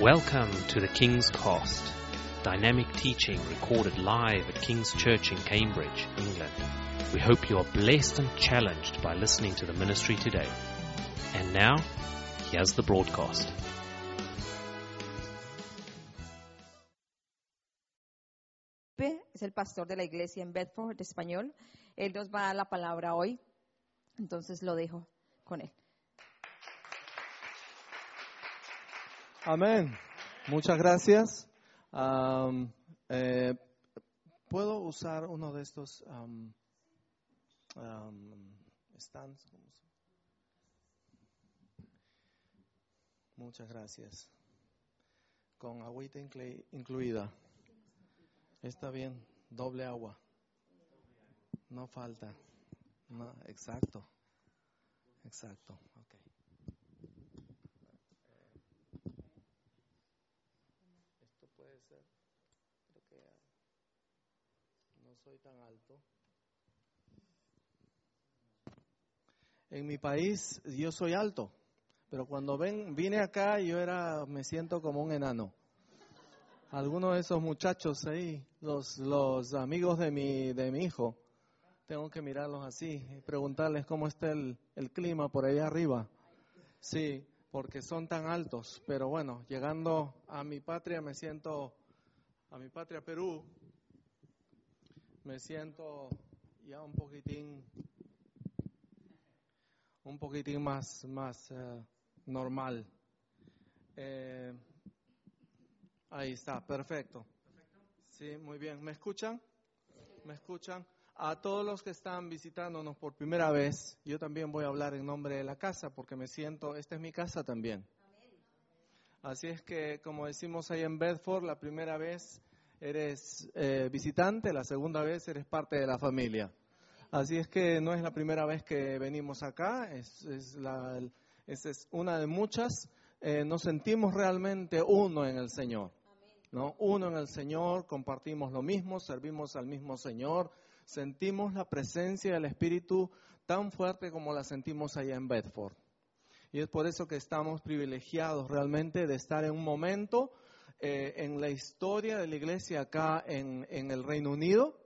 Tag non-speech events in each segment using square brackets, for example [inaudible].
Welcome to the King's Cost, dynamic teaching recorded live at King's Church in Cambridge, England. We hope you are blessed and challenged by listening to the ministry today. And now, here's the broadcast. es el pastor de la iglesia en Bedford, español. Él nos va a dar la palabra hoy, entonces lo dejo con él. Amén. Muchas gracias. Am, eh, ¿Puedo usar uno de estos am, am, stands? ¿Cómo se- Muchas gracias. Con agüita inclui- incluida. Está bien, doble agua. No falta. Exacto. Exacto. ok. Esto puede ser, creo que no soy tan alto. En mi país yo soy alto, pero cuando ven, vine acá yo era, me siento como un enano. Algunos de esos muchachos ahí, los, los amigos de mi, de mi hijo, tengo que mirarlos así y preguntarles cómo está el, el clima por allá arriba. Sí, porque son tan altos. Pero bueno, llegando a mi patria me siento, a mi patria Perú, me siento ya un poquitín, un poquitín más, más eh, normal. Eh, ahí está, perfecto. Sí, muy bien. ¿Me escuchan? ¿Me escuchan? A todos los que están visitándonos por primera vez, yo también voy a hablar en nombre de la casa porque me siento, esta es mi casa también. Así es que, como decimos ahí en Bedford, la primera vez eres eh, visitante, la segunda vez eres parte de la familia. Así es que no es la primera vez que venimos acá, es, es, la, es, es una de muchas. Eh, nos sentimos realmente uno en el Señor. ¿no? Uno en el Señor, compartimos lo mismo, servimos al mismo Señor, sentimos la presencia del Espíritu tan fuerte como la sentimos allá en Bedford. Y es por eso que estamos privilegiados realmente de estar en un momento eh, en la historia de la iglesia acá en, en el Reino Unido,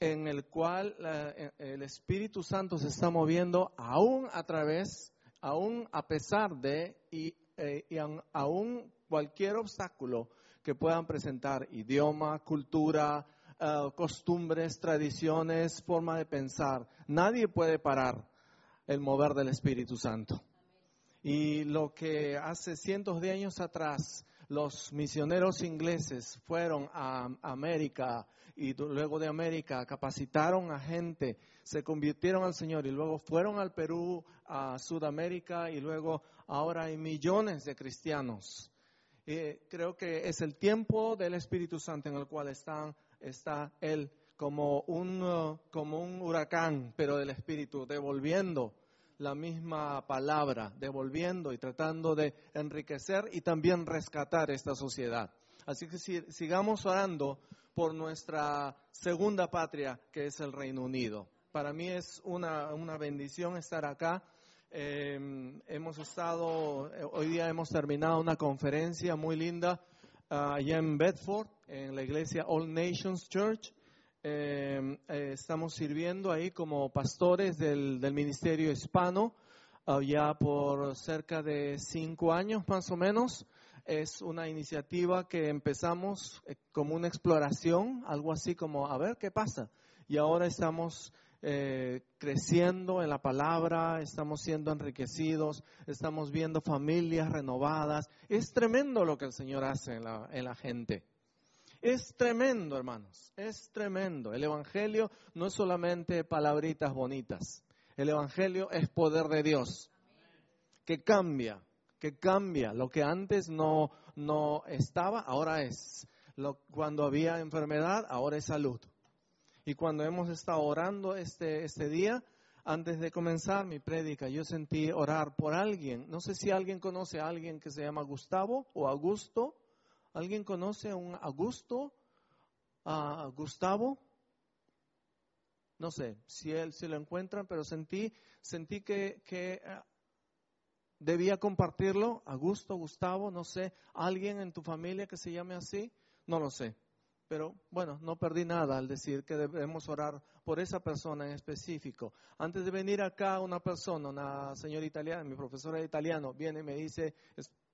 en el cual la- eh, el Espíritu Santo se está moviendo aún a través, aún a pesar de y, eh, y aún cualquier obstáculo que puedan presentar, idioma, cultura, eh, costumbres, tradiciones, forma de pensar. Nadie puede parar el mover del Espíritu Santo. Y lo que hace cientos de años atrás los misioneros ingleses fueron a América y luego de América capacitaron a gente, se convirtieron al Señor y luego fueron al Perú, a Sudamérica y luego ahora hay millones de cristianos. Creo que es el tiempo del Espíritu Santo en el cual están, está Él como un, como un huracán, pero del Espíritu, devolviendo la misma palabra, devolviendo y tratando de enriquecer y también rescatar esta sociedad. Así que si- sigamos orando por nuestra segunda patria, que es el Reino Unido. Para mí es una, una bendición estar acá. Eh, hemos estado, eh, hoy día hemos terminado una conferencia muy linda ah, allá en Bedford, en la iglesia All Nations Church. Eh, eh, estamos sirviendo ahí como pastores del, del ministerio hispano ah, ya por cerca de cinco años más o menos. Es una iniciativa que empezamos eh, como una exploración, algo así como a ver qué pasa. Y ahora estamos eh, creciendo en la palabra, estamos siendo enriquecidos, estamos viendo familias renovadas. Es tremendo lo que el Señor hace en la, en la gente. Es tremendo, hermanos, es tremendo. El Evangelio no es solamente palabritas bonitas. El Evangelio es poder de Dios que cambia, que cambia. Lo que antes no, no estaba, ahora es. Lo, cuando había enfermedad, ahora es salud. Y cuando hemos estado orando este, este día, antes de comenzar mi prédica, yo sentí orar por alguien. No sé si alguien conoce a alguien que se llama Gustavo o Augusto. ¿Alguien conoce a un Augusto? ¿A Gustavo? No sé si él si lo encuentran, pero sentí, sentí que, que debía compartirlo. Augusto, Gustavo, no sé, alguien en tu familia que se llame así, no lo sé. Pero bueno, no perdí nada al decir que debemos orar por esa persona en específico. Antes de venir acá, una persona, una señora italiana, mi profesora de italiano, viene y me dice,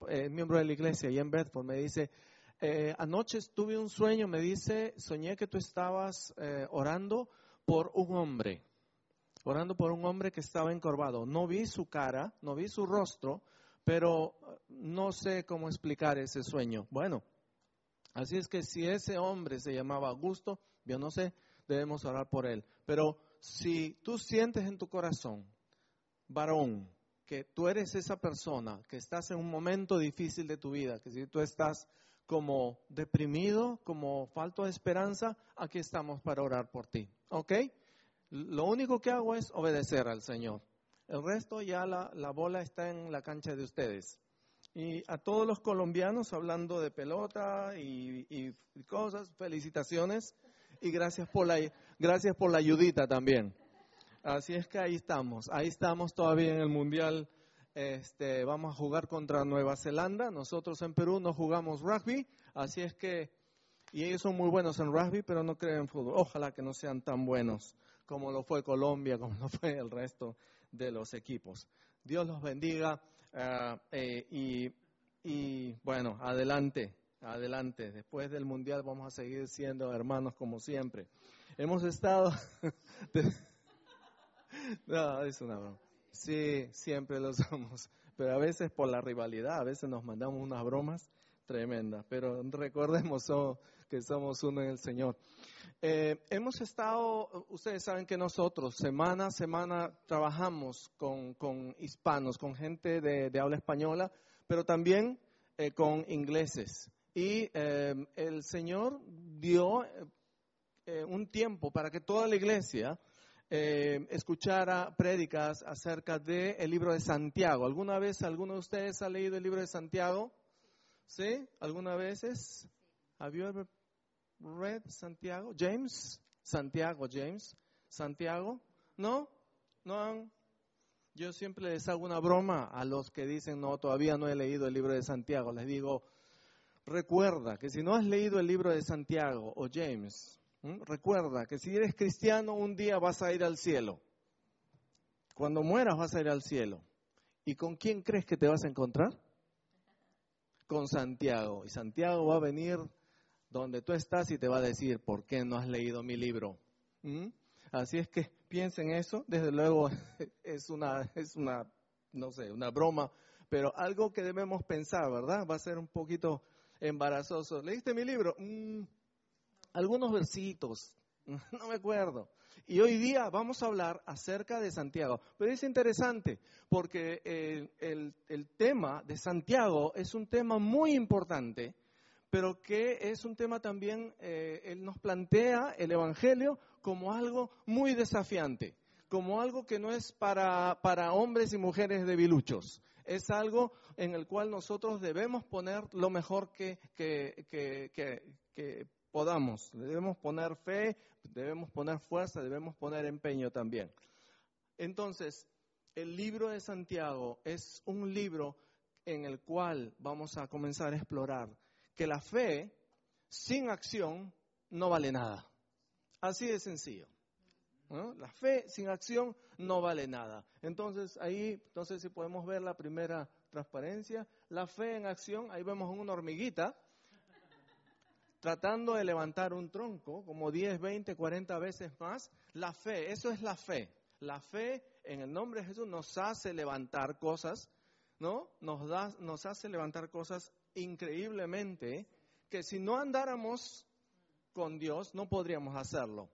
eh, miembro de la iglesia y en Bedford, me dice, eh, anoche tuve un sueño, me dice, soñé que tú estabas eh, orando por un hombre, orando por un hombre que estaba encorvado. No vi su cara, no vi su rostro, pero no sé cómo explicar ese sueño. Bueno, así es que si ese hombre se llamaba Augusto, yo no sé, debemos orar por él. Pero si tú sientes en tu corazón, varón, que tú eres esa persona, que estás en un momento difícil de tu vida, que si tú estás como deprimido, como falto de esperanza, aquí estamos para orar por ti. ¿Ok? Lo único que hago es obedecer al Señor. El resto ya la, bola está en la cancha de ustedes. Y a todos los colombianos hablando de pelota y, y cosas, felicitaciones y gracias por la gracias por la ayudita también. Así es que ahí estamos, ahí estamos todavía en el mundial. Este, vamos a jugar contra Nueva Zelanda. Nosotros en Perú no jugamos rugby, así es que y ellos son muy buenos en rugby, pero no creen en fútbol. Ojalá que no sean tan buenos como lo fue Colombia, [laughs] como lo fue el resto de los equipos. Dios los bendiga eh, y, y bueno, adelante adelante. Después del Mundial vamos a seguir siendo hermanos como siempre. Hemos estado... [laughs] [laughs] no, es una broma. Sí, siempre lo somos. Pero a veces por la rivalidad, a veces nos mandamos unas bromas tremendas. Pero recordemos que somos uno en el Señor. Eh, hemos estado, ustedes saben que nosotros semana a semana trabajamos con, hispanos, con gente de, habla española, pero también eh, con ingleses. Y em, el Señor dio eh, un tiempo para que toda la iglesia em, escuchara prédicas acerca del el libro de Santiago. ¿Alguna vez alguno de ustedes ha leído el libro de Santiago? ¿Sí? ¿Alguna vez? ¿Have you ever read Santiago? James? Santiago, James. Santiago? ¿No? ¿No han? Yo siempre les hago una broma a los que dicen, no, todavía no he leído el libro de Santiago. Les digo, recuerda que si no has leído el libro de Santiago o James, recuerda que si eres cristiano un día vas a ir al cielo. Cuando mueras vas a ir al cielo. ¿Y con quién crees que te vas a encontrar? Con Santiago. Y Santiago va a venir donde tú estás y te va a decir, ¿por qué no has leído mi libro? Así es que piensen eso. Desde luego [laughs] es una, es una, no sé, una broma, pero algo que debemos pensar, ¿verdad? Va a ser un poquito embarazoso. ¿Leíste mi libro? Mm, algunos versitos, [laughs] no me acuerdo. Y hoy día vamos a hablar acerca de Santiago. Pero es interesante porque el, el, tema de Santiago es un tema muy importante, pero que es un tema también, eh, él nos plantea el Evangelio como algo muy desafiante, como algo que no es para, para hombres y mujeres debiluchos, es algo en el cual nosotros debemos poner lo mejor que, que, podamos. Debemos poner fe, debemos poner fuerza, debemos poner empeño también. Entonces, el libro de Santiago es un libro en el cual vamos a comenzar a explorar que la fe sin acción no vale nada. Así de sencillo. La fe sin acción no vale nada. Entonces ahí, no sé si podemos ver la primera transparencia. La fe en acción, ahí vemos una hormiguita tratando de levantar un tronco como 10, 20, 40 veces más. La fe, eso es la fe. La fe en el nombre de Jesús nos hace levantar cosas, ¿no? Nos, da, nos hace levantar cosas increíblemente que si no andáramos con Dios no podríamos hacerlo.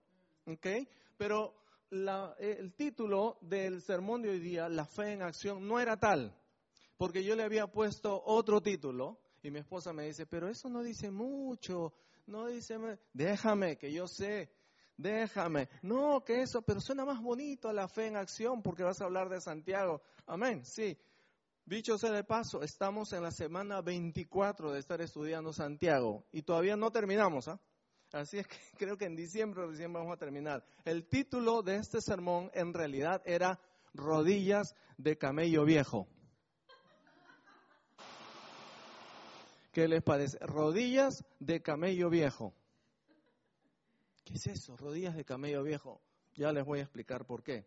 ¿Ok? Pero el título del sermón de hoy día, La fe en acción, no era tal, porque yo le había puesto otro título y mi esposa me dice, pero eso no dice mucho, no dice, déjame, que yo sé, déjame. No, que eso, pero suena más bonito la fe en acción porque vas a hablar de Santiago. Amén, sí. Dicho sea de paso, estamos en la semana 24 de estar estudiando Santiago y todavía no terminamos, ¿ah? Así es que [laughs] creo que en diciembre recién vamos a terminar. El título de este sermón en realidad era Rodillas de camello viejo. ¿Qué les parece? Rodillas de camello viejo. ¿Qué es eso? Rodillas de camello viejo. Ya les voy a explicar por qué.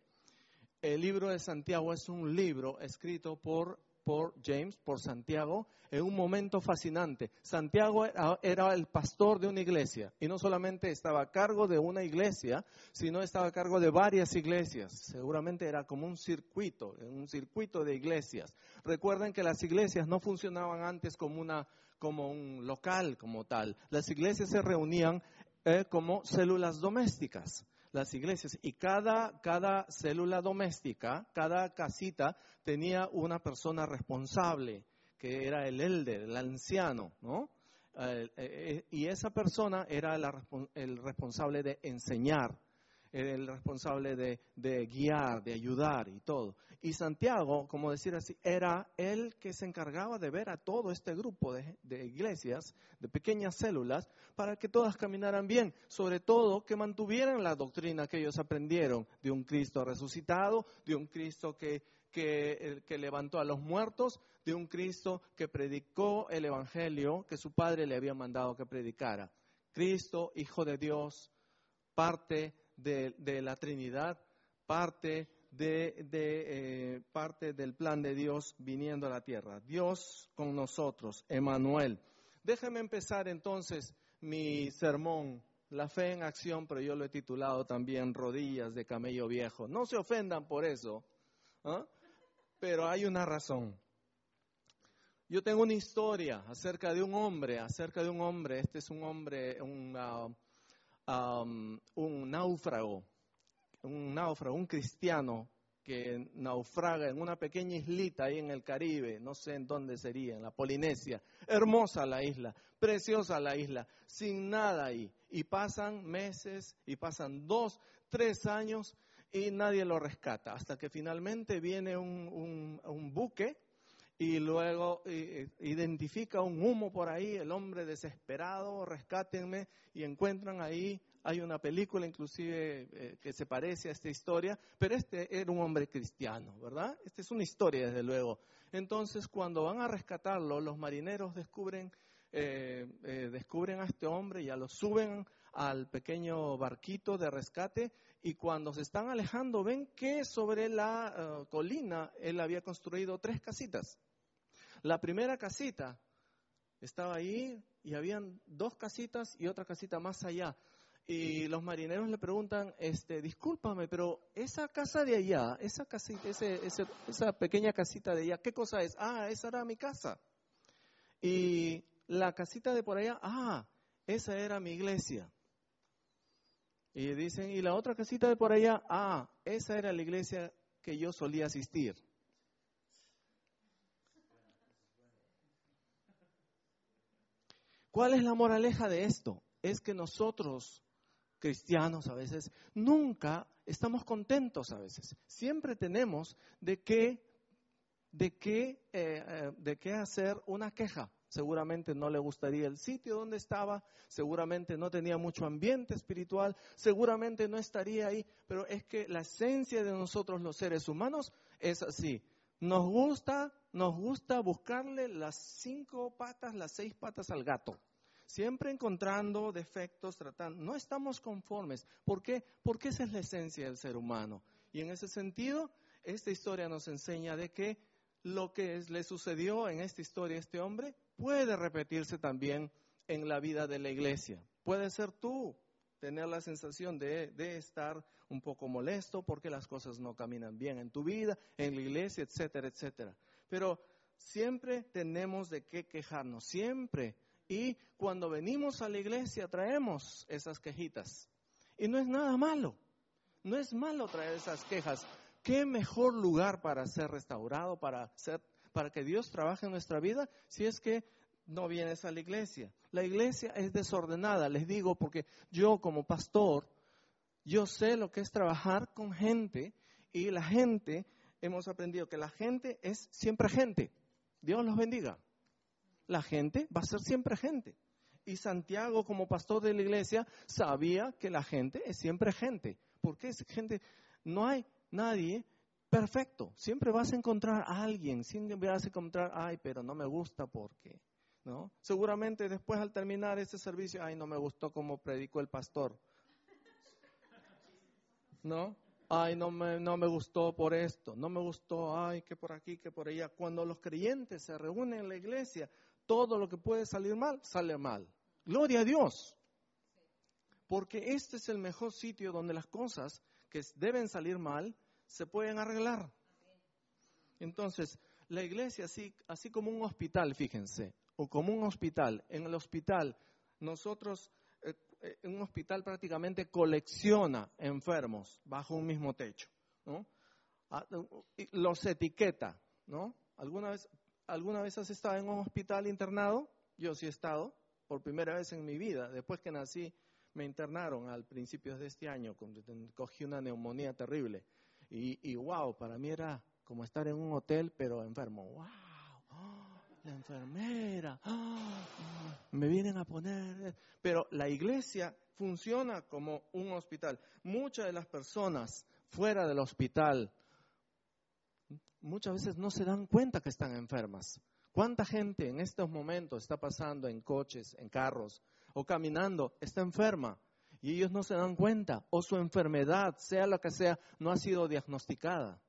El libro de Santiago es un libro escrito por, por James, por Santiago, en un momento fascinante. Santiago era el pastor de una iglesia y no solamente estaba a cargo de una iglesia, sino estaba a cargo de varias iglesias. Seguramente era como un circuito, un circuito de iglesias. Recuerden que las iglesias no funcionaban antes como, una, como un local como tal. Las iglesias se reunían eh, como células domésticas las iglesias y cada, cada célula doméstica, cada casita tenía una persona responsable que era el elder, el anciano, ¿no? Eh, eh, y esa persona era el responsable de enseñar, el responsable de, guiar, de ayudar y todo. Y Santiago, como decir así, era el que se encargaba de ver a todo este grupo de, iglesias, de pequeñas células, para que todas caminaran bien, sobre todo que mantuvieran la doctrina que ellos aprendieron de un Cristo resucitado, de un Cristo que, que, que levantó a los muertos, de un Cristo que predicó el Evangelio que su padre le había mandado que predicara. Cristo, Hijo de Dios, parte de, la Trinidad, parte, de, eh, parte del plan de Dios viniendo a la tierra. Dios con nosotros, Emanuel. Déjeme empezar entonces mi sermón la fe en acción, pero yo lo he titulado también Rodillas de Camello Viejo. No se ofendan por eso, ¿ah? pero hay una razón. Yo tengo una historia acerca de un hombre, acerca de un hombre, este es un hombre, un, um, un náufrago, un náufrago, un cristiano que naufraga en una pequeña islita ahí en el Caribe, no sé en dónde sería, en la Polinesia. Hermosa la isla, preciosa la isla, sin nada ahí. Y pasan meses, y pasan dos, tres años, y nadie lo rescata, hasta que finalmente viene un, buque y luego identifica un humo por ahí, el hombre desesperado, rescátenme, y encuentran ahí, hay una película inclusive eh, que se parece a esta historia, pero este era un hombre cristiano, ¿verdad? Esta es una historia, desde luego. Entonces, cuando van a rescatarlo, los marineros descubren, eh, eh, descubren a este hombre, ya lo suben al pequeño barquito de rescate y cuando se están alejando ven que sobre la eh, colina él había construido tres casitas. La primera casita estaba ahí y habían dos casitas y otra casita más allá. Y los marineros le preguntan, este, discúlpame, pero esa casa de allá, esa casita, esa pequeña casita de allá, ¿qué cosa es? Ah, esa era mi casa. Y la casita de por allá, ah, esa era mi iglesia. Y dicen, ¿y la otra casita de por allá? Ah, esa era la iglesia que yo solía asistir. ¿Cuál es la moraleja de esto? Es que nosotros, cristianos a veces, nunca estamos contentos a veces. Siempre tenemos de qué, de qué, eh, eh, de qué hacer una queja seguramente no le gustaría el sitio donde estaba, seguramente no tenía mucho ambiente espiritual, seguramente no estaría ahí, pero es que la esencia de nosotros los seres humanos es así. Nos gusta, nos gusta buscarle las cinco patas, las seis patas al gato. Siempre encontrando defectos, tratando. No estamos conformes. ¿Por qué? Porque esa es la esencia del ser humano. Y en ese sentido, esta historia nos enseña de que lo que le sucedió en esta historia a este hombre puede repetirse también en la vida de la iglesia. Puede ser tú tener la sensación de, estar un poco molesto porque las cosas no caminan bien en tu vida, en la iglesia, etcétera, etcétera. Pero siempre tenemos de qué quejarnos, siempre. Y cuando venimos a la iglesia traemos esas quejitas. Y no es nada malo, no es malo traer esas quejas. ¿Qué mejor lugar para ser restaurado, para que Dios trabaje en nuestra vida si es que no vienes a la iglesia. La iglesia es desordenada, les digo, porque yo como pastor, yo sé lo que es trabajar con gente y la gente, hemos aprendido que la gente es siempre gente. Dios los bendiga. La gente va a ser siempre gente. Y Santiago, como pastor de la iglesia, sabía que la gente es siempre gente. Porque es gente, no hay nadie perfecto. Siempre vas a encontrar a alguien, siempre vas a encontrar, ay, pero no me gusta porque ¿no? Seguramente después al terminar ese servicio, ay, no me gustó cómo predicó el pastor. ¿No? Ay, no me, no me gustó por esto, no me gustó, ay, que por aquí, que por allá. Cuando los creyentes se reúnen en la iglesia, todo lo que puede salir mal, sale mal. Gloria a Dios. Porque este es el mejor sitio donde las cosas que deben salir mal se pueden arreglar. Entonces, la iglesia, así, así como un hospital, fíjense, o como un hospital, en el hospital, nosotros, eh, eh, un hospital prácticamente colecciona enfermos bajo un mismo techo. Ah, los etiqueta, ¿no? ¿Alguna vez, ¿Alguna vez has estado en un hospital internado? Yo sí he estado, por primera vez en mi vida. Después que nací, me internaron al principio de este año, cogí una neumonía terrible. Y, y wow, para mí era como estar en un hotel, pero enfermo. ¡Wow! La enfermera. me vienen a poner. Pero la iglesia funciona como un hospital. Muchas de las personas fuera del hospital muchas veces no se dan cuenta que están enfermas. ¿Cuánta gente en estos momentos está pasando en coches, en carros o caminando, está enferma y ellos no se dan cuenta o su enfermedad, sea lo que sea, no ha sido diagnosticada?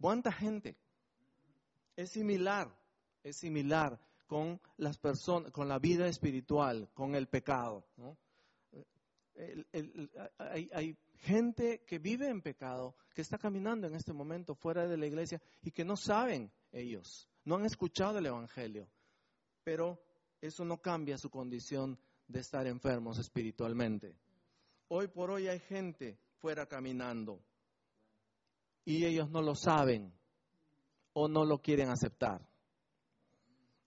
¿Cuánta gente? Es similar, es similar con las personas, con la vida espiritual, con el pecado. hay, gente que vive en pecado, que está caminando en este momento fuera de la iglesia y que no saben ellos, no han escuchado el Evangelio, pero eso no cambia su condición de estar enfermos espiritualmente. Hoy por hoy hay gente fuera caminando y ellos no lo saben o no lo quieren aceptar.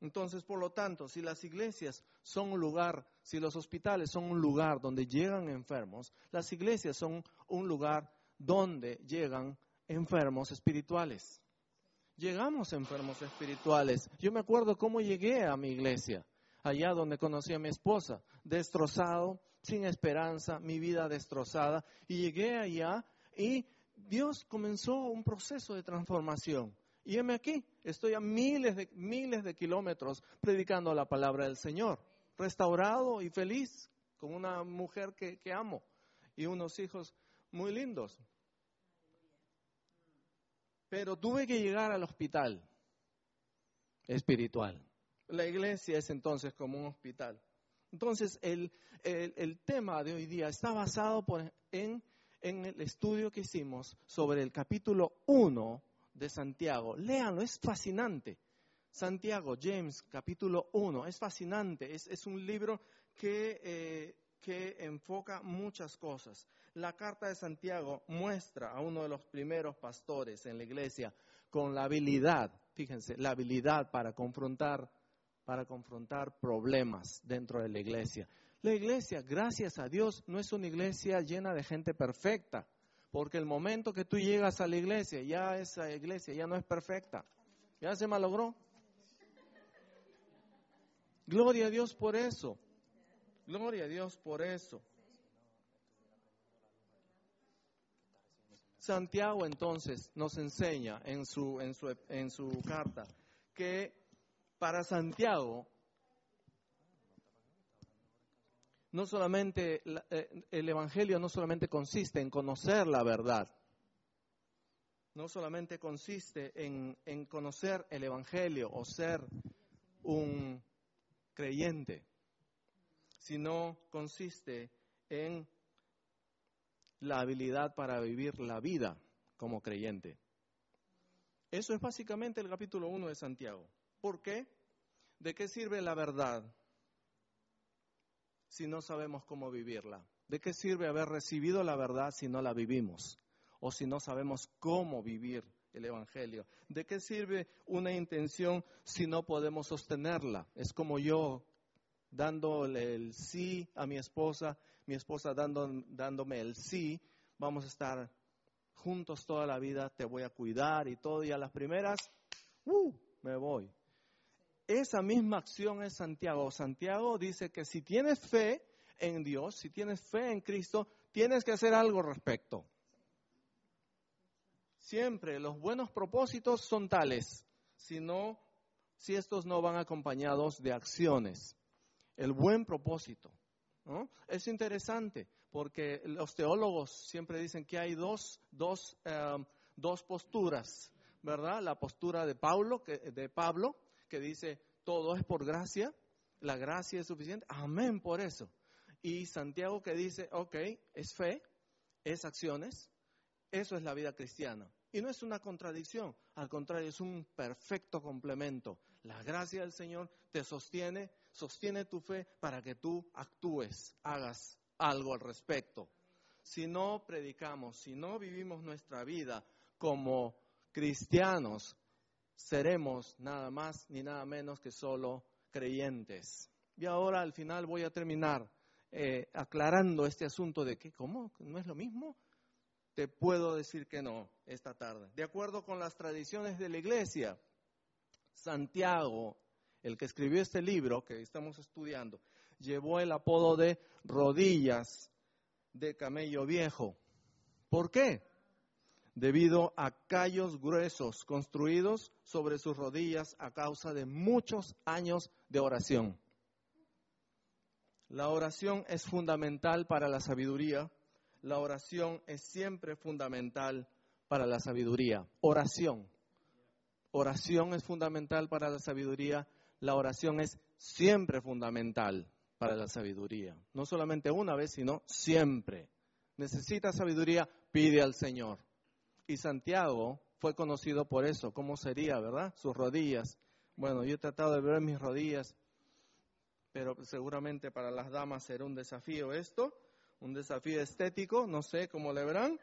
Entonces, por lo tanto, si las iglesias son un lugar, si los hospitales son un lugar donde llegan enfermos, las iglesias son un lugar donde llegan enfermos espirituales. Llegamos enfermos espirituales. Yo me acuerdo cómo llegué a mi iglesia, allá donde conocí a mi esposa, destrozado, sin esperanza, mi vida destrozada, y llegué allá y Dios comenzó un proceso de transformación. Y heme aquí, estoy a miles de, miles de kilómetros predicando la palabra del Señor, restaurado y feliz, con una mujer que, amo y unos hijos muy lindos. Pero tuve que llegar al hospital espiritual. La iglesia es entonces como un hospital. Entonces, el, el, tema de hoy día está basado en en el estudio que hicimos sobre el capítulo 1 de Santiago. Léanlo, es fascinante. Santiago, James, capítulo 1, es fascinante. Es, un libro que, eh, que enfoca muchas cosas. La carta de Santiago muestra a uno de los primeros pastores en la iglesia con la habilidad, fíjense, la habilidad para confrontar, para confrontar problemas dentro de la iglesia. La iglesia, gracias a Dios, no es una iglesia llena de gente perfecta, porque el momento que tú llegas a la iglesia, ya esa iglesia ya no es perfecta, ya se malogró. Gloria a Dios por eso. Gloria a Dios por eso. Santiago entonces nos enseña en su, en su, en su carta que para Santiago no solamente eh, el Evangelio no solamente consiste en conocer la verdad, no solamente consiste en, en conocer el Evangelio o ser un creyente, sino consiste en la habilidad para vivir la vida como creyente. Eso es básicamente el capítulo 1 de Santiago. ¿Por qué? ¿De qué sirve la verdad si no sabemos cómo vivirla? ¿De qué sirve haber recibido la verdad si no la vivimos? O si no sabemos cómo vivir el Evangelio. ¿De qué sirve una intención si no podemos sostenerla? Es como yo dándole el sí a mi esposa, mi esposa dando, dándome el sí, vamos a estar juntos toda la vida, te voy a cuidar y todo, y a las primeras, ¡uh! me voy. Esa misma acción es Santiago. Santiago dice que si tienes fe en Dios, si tienes fe en Cristo, tienes que hacer algo al respecto. Siempre los buenos propósitos son tales. Si no, si estos no van acompañados de acciones. El buen propósito. ¿no? Es interesante porque los teólogos siempre dicen que hay dos, dos, eh, dos posturas, ¿verdad? La postura de Pablo, que, de Pablo, que dice todo es por gracia, la gracia es suficiente, amén por eso. Y Santiago que dice, ok, es fe, es acciones, eso es la vida cristiana. Y no es una contradicción, al contrario, es un perfecto complemento. La gracia del Señor te sostiene, sostiene tu fe para que tú actúes, hagas algo al respecto. Si no predicamos, si no vivimos nuestra vida como cristianos, seremos nada más ni nada menos que solo creyentes. Y ahora al final voy a terminar eh, aclarando este asunto de que, ¿cómo? ¿No es lo mismo? Te puedo decir que no esta tarde. De acuerdo con las tradiciones de la iglesia, Santiago, el que escribió este libro que estamos estudiando, llevó el apodo de rodillas de camello viejo. ¿Por qué? Debido a callos gruesos construidos sobre sus rodillas a causa de muchos años de oración. La oración es fundamental para la sabiduría. La oración es siempre fundamental para la sabiduría. Oración. Oración es fundamental para la sabiduría. La oración es siempre fundamental para la sabiduría. No solamente una vez, sino siempre. Necesita sabiduría, pide al Señor. Y Santiago fue conocido por eso. ¿Cómo sería, verdad? Sus rodillas. Bueno, yo he tratado de ver mis rodillas, pero seguramente para las damas será un desafío esto, un desafío estético, no sé cómo le verán,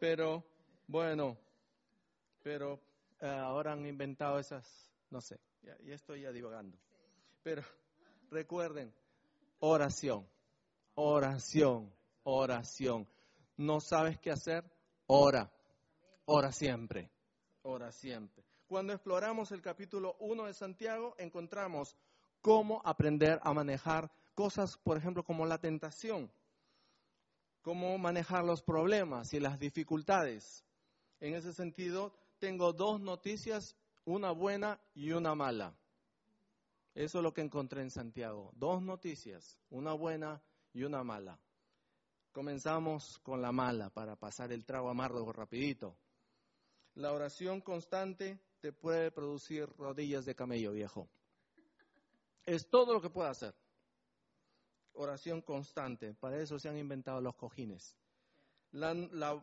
pero bueno, pero eh, ahora han inventado esas, no sé, ya, estoy ya divagando. Pero recuerden, oración, oración, oración. ¿No sabes qué hacer? Ora, ora siempre, ora siempre. Cuando exploramos el capítulo 1 de Santiago, encontramos cómo aprender a manejar cosas, por ejemplo, como la tentación, cómo manejar los problemas y las dificultades. En ese sentido, tengo dos noticias, una buena y una mala. Eso es lo que encontré en Santiago. Dos noticias, una buena y una mala. Comenzamos con la mala para pasar el trago amargo rapidito. La oración constante te puede producir rodillas de camello viejo. Es todo lo que puede hacer. Oración constante. Para eso se han inventado los cojines. La,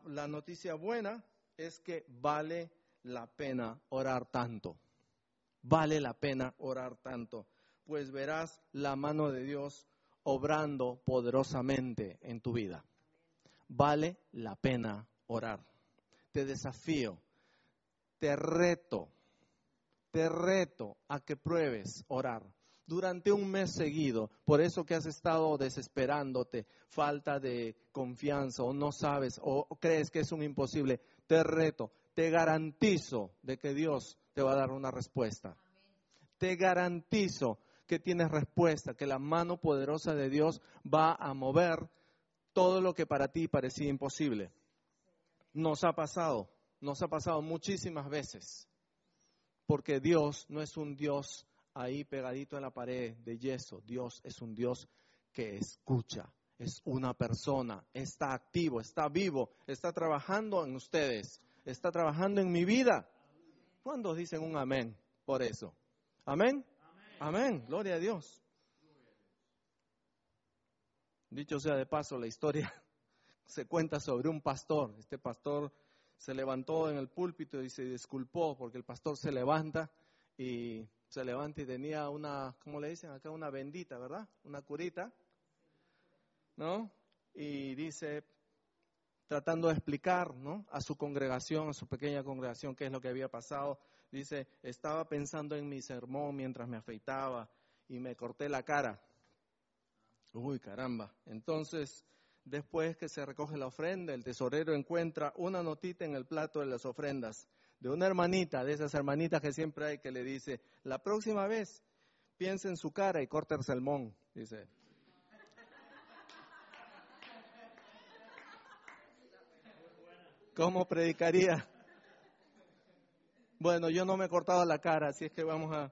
la noticia buena es que vale la pena orar tanto. Vale la pena orar tanto. Pues verás la mano de Dios obrando poderosamente en tu vida. Vale la pena orar. Te desafío te reto, te reto a que pruebes orar durante un mes seguido. Por eso que has estado desesperándote, falta de confianza o no sabes o crees que es un imposible, te reto, te garantizo de que Dios te va a dar una respuesta. Te garantizo que tienes respuesta, que la mano poderosa de Dios va a mover todo lo que para ti parecía imposible. Nos ha pasado nos ha pasado muchísimas veces, porque Dios no es un Dios ahí pegadito en la pared de yeso, Dios es un Dios que escucha, es una persona, está activo, está vivo, está trabajando en ustedes, está trabajando en mi vida. ¿Cuándo dicen un amén por eso? ¿Amén? Amén, gloria a Dios. Dicho sea de paso, la historia [laughs] se cuenta sobre un pastor. Este pastor se levantó en el púlpito y se disculpó porque el pastor se levanta y se levanta y tenía una, ¿cómo le dicen acá? Una bendita, ¿verdad? Una curita, ¿no? Y dice, tratando de explicar, ¿no? A su congregación, a su pequeña congregación, qué es lo que había pasado. Dice, estaba pensando en mi sermón mientras me afeitaba y me corté la cara. Uy, caramba. Entonces, Después que se recoge la ofrenda, el tesorero encuentra una notita en el plato de las ofrendas de una hermanita, de esas hermanitas que siempre hay, que le dice, la próxima vez piensa en su cara y corta el salmón, dice. ¿Cómo predicaría? Bueno, yo no me he cortado la cara, así es que vamos a,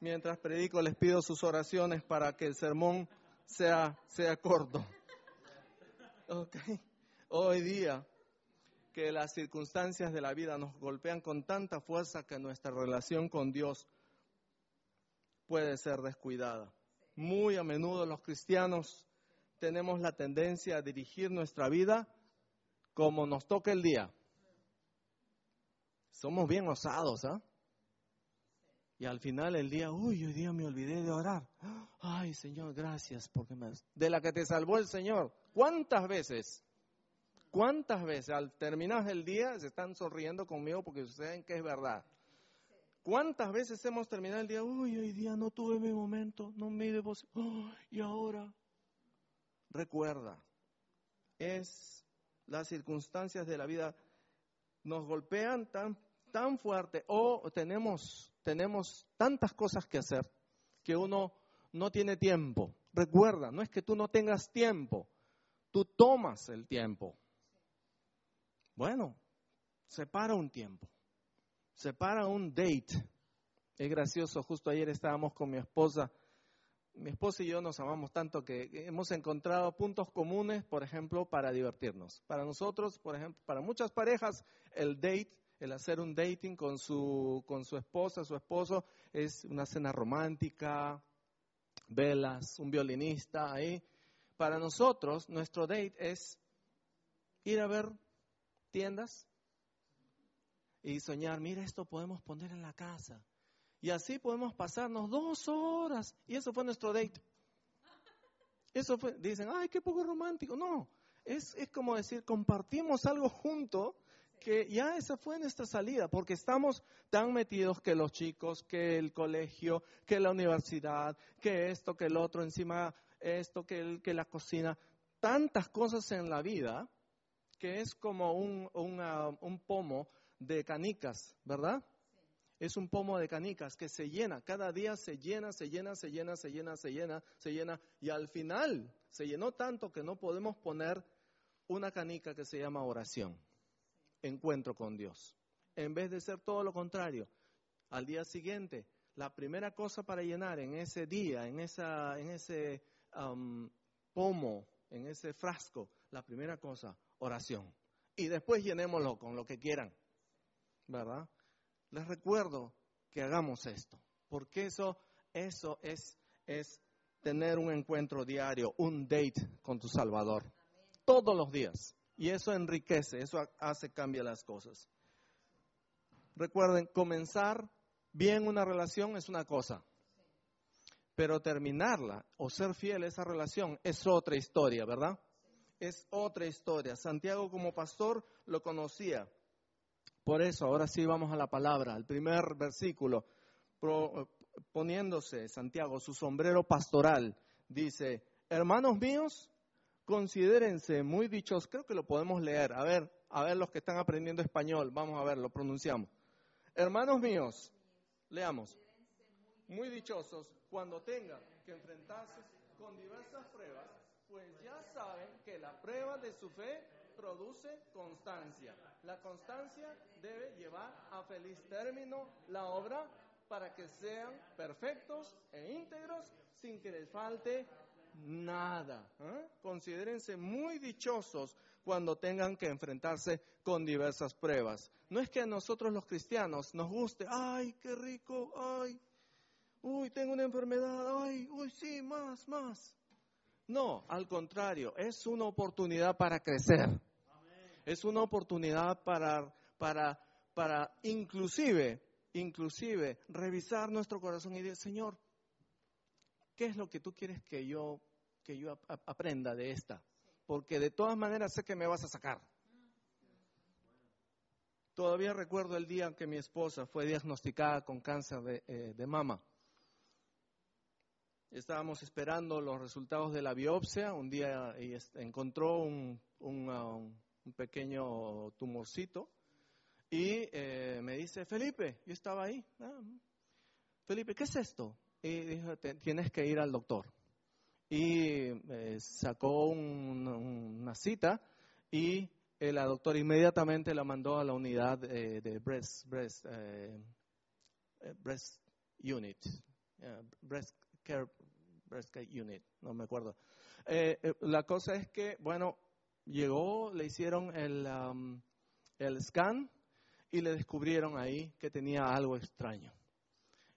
Mientras predico les pido sus oraciones para que el sermón sea, sea corto. Okay. Hoy día que las circunstancias de la vida nos golpean con tanta fuerza que nuestra relación con Dios puede ser descuidada. Muy a menudo los cristianos tenemos la tendencia a dirigir nuestra vida como nos toca el día. Somos bien osados, ¿ah? Y al final el día, uy, hoy día me olvidé de orar. Ay, Señor, gracias porque me... De la que te salvó el Señor. ¿Cuántas veces? ¿Cuántas veces al terminar el día se están sonriendo conmigo porque saben que es verdad? ¿Cuántas veces hemos terminado el día? Uy, hoy día no tuve mi momento, no me devoción. y ahora, recuerda, es las circunstancias de la vida nos golpean tan, tan fuerte o tenemos, tenemos tantas cosas que hacer que uno no tiene tiempo. Recuerda, no es que tú no tengas tiempo, tú tomas el tiempo. Bueno, separa un tiempo, separa un date. Es gracioso, justo ayer estábamos con mi esposa. Mi esposa y yo nos amamos tanto que hemos encontrado puntos comunes, por ejemplo, para divertirnos. Para nosotros, por ejemplo, para muchas parejas, el date, el hacer un dating con su, con su esposa, su esposo, es una cena romántica, velas, un violinista ahí. Para nosotros, nuestro date es ir a ver tiendas y soñar, mira, esto podemos poner en la casa. Y así podemos pasarnos dos horas. Y eso fue nuestro date. Eso fue, dicen, ay, qué poco romántico. No, es, es como decir, compartimos algo junto que ya esa fue nuestra salida, porque estamos tan metidos que los chicos, que el colegio, que la universidad, que esto, que el otro, encima esto, que, el, que la cocina, tantas cosas en la vida que es como un, un pomo de canicas, ¿verdad? Es un pomo de canicas que se llena, cada día se llena, se llena, se llena, se llena, se llena, se llena, y al final se llenó tanto que no podemos poner una canica que se llama oración, encuentro con Dios. En vez de ser todo lo contrario, al día siguiente, la primera cosa para llenar en ese día, en, esa, en ese um, pomo, en ese frasco, la primera cosa, oración. Y después llenémoslo con lo que quieran, ¿verdad? Les recuerdo que hagamos esto, porque eso, eso es, es tener un encuentro diario, un date con tu Salvador, todos los días. Y eso enriquece, eso hace, cambia las cosas. Recuerden, comenzar bien una relación es una cosa, pero terminarla o ser fiel a esa relación es otra historia, ¿verdad? es otra historia. Santiago como pastor lo conocía. Por eso, ahora sí vamos a la palabra, al primer versículo, poniéndose Santiago su sombrero pastoral, dice, hermanos míos, considérense muy dichos, creo que lo podemos leer, a ver, a ver los que están aprendiendo español, vamos a ver, lo pronunciamos. Hermanos míos, leamos, muy dichosos cuando tengan que enfrentarse con diversas pruebas pues ya saben que la prueba de su fe produce constancia. La constancia debe llevar a feliz término la obra para que sean perfectos e íntegros sin que les falte nada. ¿eh? Considérense muy dichosos cuando tengan que enfrentarse con diversas pruebas. No es que a nosotros los cristianos nos guste, ay, qué rico, ay, uy, tengo una enfermedad, ay, uy, sí, más, más. No, al contrario, es una oportunidad para crecer. Es una oportunidad para, para, para inclusive, inclusive, revisar nuestro corazón y decir, Señor, ¿qué es lo que tú quieres que yo, que yo aprenda de esta? Porque de todas maneras sé que me vas a sacar. Todavía recuerdo el día en que mi esposa fue diagnosticada con cáncer de, eh, de mama. Estábamos esperando los resultados de la biopsia. Un día encontró un, un, pequeño tumorcito y eh, me dice, Felipe, yo estaba ahí. Ah, Felipe, ¿qué es esto? Y dijo, tienes que ir al doctor. Y eh, sacó una cita y eh, la doctora inmediatamente la mandó a la unidad de breast, breast, breast unit, eh, breast care, breast care unit, no me acuerdo. Eh, eh, la cosa es que, bueno, llegó, le hicieron el, um, el scan y le descubrieron ahí que tenía algo extraño.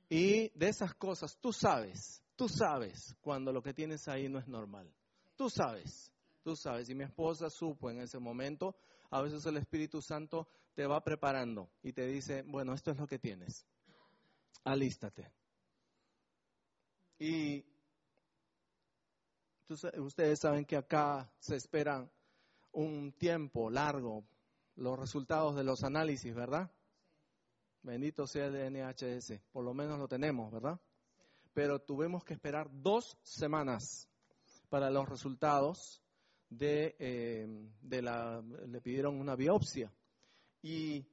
Y de esas cosas, tú sabes, tú sabes cuando lo que tienes ahí no es normal. Tú sabes, tú sabes. Y mi esposa supo en ese momento, a veces el Espíritu Santo te va preparando y te dice, bueno, esto es lo que tienes. Alístate. Y ustedes saben que acá se esperan un tiempo largo los resultados de los análisis, ¿verdad? Bendito sea el NHS, por lo menos lo tenemos, ¿verdad? Pero tuvimos que esperar dos semanas para los resultados de, eh, de la, le pidieron una biopsia. Y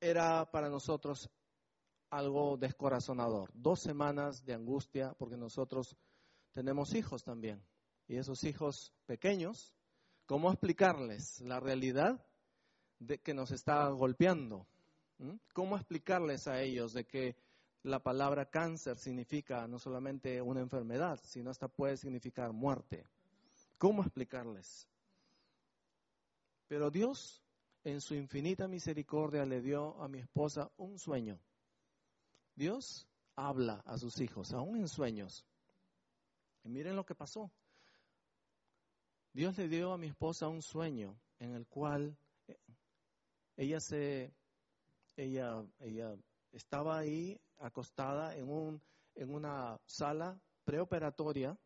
era para nosotros algo descorazonador. Dos semanas de angustia porque nosotros tenemos hijos también. Y esos hijos pequeños, ¿cómo explicarles la realidad de que nos está golpeando? ¿Mm? ¿Cómo explicarles a ellos de que la palabra cáncer significa no solamente una enfermedad, sino hasta puede significar muerte? ¿Cómo explicarles? Pero Dios, en su infinita misericordia, le dio a mi esposa un sueño. Dios habla a sus hijos, aún en sueños. Y miren lo que pasó. Dios le dio a mi esposa un sueño en el cual eh, ella se ella, ella estaba ahí acostada en, un, en una sala preoperatoria,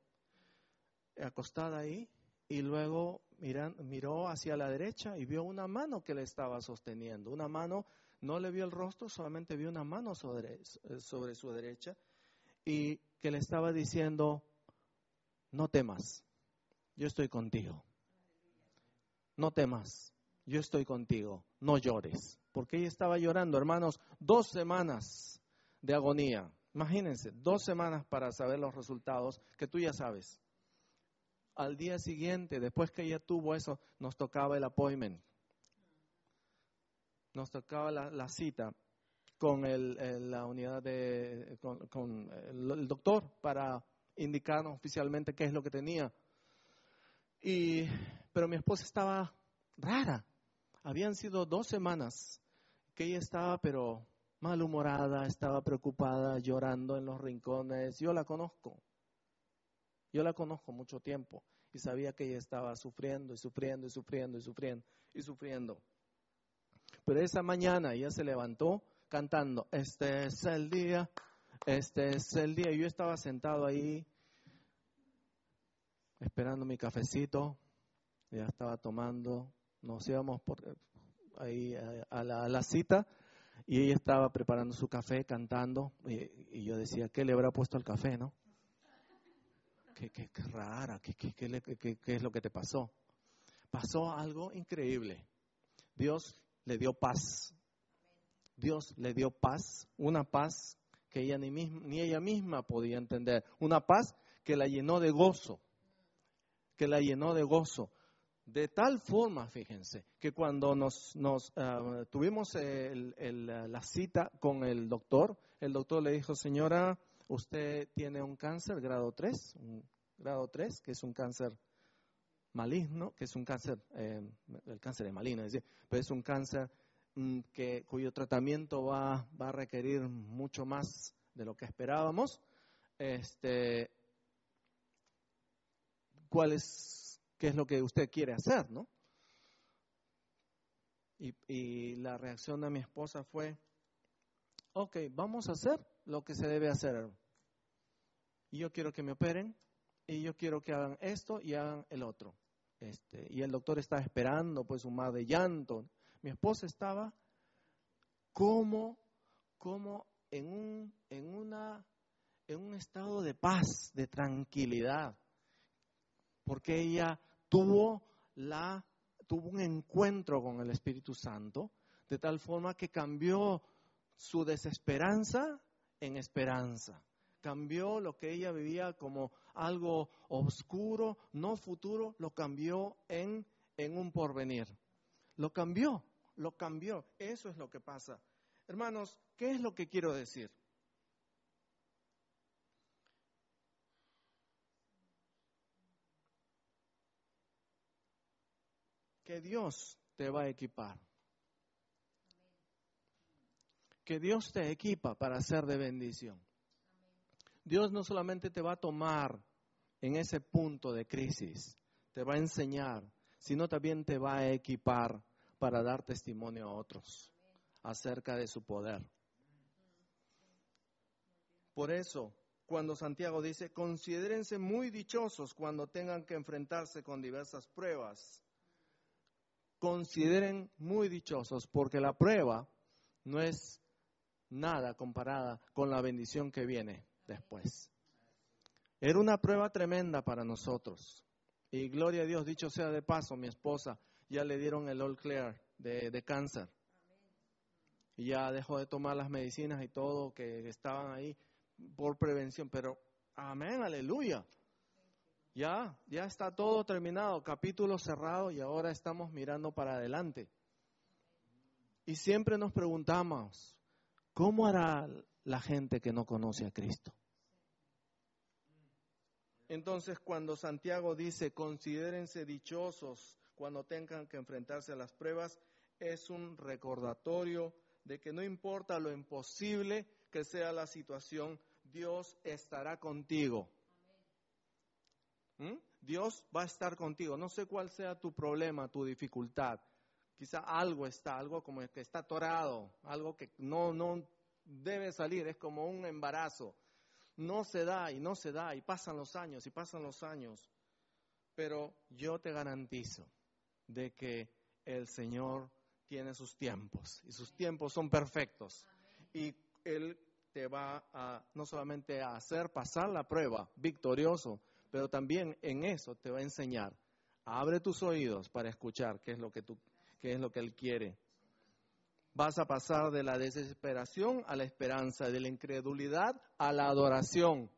acostada ahí, y luego miran, miró hacia la derecha y vio una mano que le estaba sosteniendo. Una mano, no le vio el rostro, solamente vio una mano sobre, sobre su derecha y que le estaba diciendo, no temas, yo estoy contigo. No temas, yo estoy contigo, no llores. Porque ella estaba llorando, hermanos, dos semanas de agonía. Imagínense, dos semanas para saber los resultados que tú ya sabes. Al día siguiente, después que ella tuvo eso, nos tocaba el appointment. Nos tocaba la, cita con la unidad de, con, el, doctor para indicarnos oficialmente qué es lo que tenía. Y, pero mi esposa estaba rara. Habían sido dos semanas que ella estaba, pero malhumorada, estaba preocupada, llorando en los rincones. Yo la conozco. Yo la conozco mucho tiempo y sabía que ella estaba sufriendo y sufriendo y sufriendo y sufriendo y sufriendo. Pero esa mañana ella se levantó cantando, este es el día, este es el día. Yo estaba sentado ahí esperando mi cafecito, ya estaba tomando, nos íbamos por ahí a, la, cita y ella estaba preparando su café, cantando, y, yo decía, ¿qué le habrá puesto al café, no? Qué, qué, rara, ¿Qué, qué, qué es lo que te pasó? Pasó algo increíble. Dios le dio paz. Dios le dio paz, una paz que ella ni, ni ella misma podía entender, una paz que la llenó de gozo, que la llenó de gozo. De tal forma, fíjense, que cuando nos, nos ah, tuvimos la cita con el doctor, el doctor le dijo, señora, usted tiene un cáncer grado 3, un grado 3, que es un cáncer maligno, que es un cáncer, eh, el cáncer es maligno, es decir, pero es un cáncer mm, que, cuyo tratamiento va, va a requerir mucho más de lo que esperábamos. Este, ¿Cuál es qué es lo que usted quiere hacer, ¿no? Y, la reacción de mi esposa fue, ok, vamos a hacer lo que se debe hacer. Y yo quiero que me operen y yo quiero que hagan esto y hagan el otro. Este, y el doctor estaba esperando pues mar de llanto. Mi esposa estaba como, como en un, en una, en un estado de paz, de tranquilidad porque ella tuvo, la, tuvo un encuentro con el Espíritu Santo, de tal forma que cambió su desesperanza en esperanza. Cambió lo que ella vivía como algo oscuro, no futuro, lo cambió en, en un porvenir. Lo cambió, lo cambió. Eso es lo que pasa. Hermanos, ¿qué es lo que quiero decir? Que Dios te va a equipar. Que Dios te equipa para ser de bendición. Dios no solamente te va a tomar en ese punto de crisis, te va a enseñar, sino también te va a equipar para dar testimonio a otros acerca de su poder. Por eso, cuando Santiago dice, considérense muy dichosos cuando tengan que enfrentarse con diversas pruebas. Consideren muy dichosos porque la prueba no es nada comparada con la bendición que viene después. Era una prueba tremenda para nosotros. Y gloria a Dios, dicho sea de paso, mi esposa ya le dieron el all clear de, cáncer. Y ya dejó de tomar las medicinas y todo que estaban ahí por prevención, pero amén, aleluya. Ya, ya está todo terminado, capítulo cerrado y ahora estamos mirando para adelante. Y siempre nos preguntamos, ¿cómo hará la gente que no conoce a Cristo? Entonces, cuando Santiago dice, considérense dichosos cuando tengan que enfrentarse a las pruebas, es un recordatorio de que no importa lo imposible que sea la situación, Dios estará contigo. ¿Mm? Dios va a estar contigo. No sé cuál sea tu problema, tu dificultad. Quizá algo está, algo como que está atorado, algo que no, no debe salir, es como un embarazo. No se da y no se da y pasan los años y pasan los años. Pero yo te garantizo de que el Señor tiene sus tiempos y sus tiempos son perfectos. Y Él te va a no solamente a hacer pasar la prueba victorioso, pero también en eso te va a enseñar. Abre tus oídos para escuchar qué es lo que tú, qué es lo que él quiere. Vas a pasar de la desesperación a la esperanza, de la incredulidad a la adoración,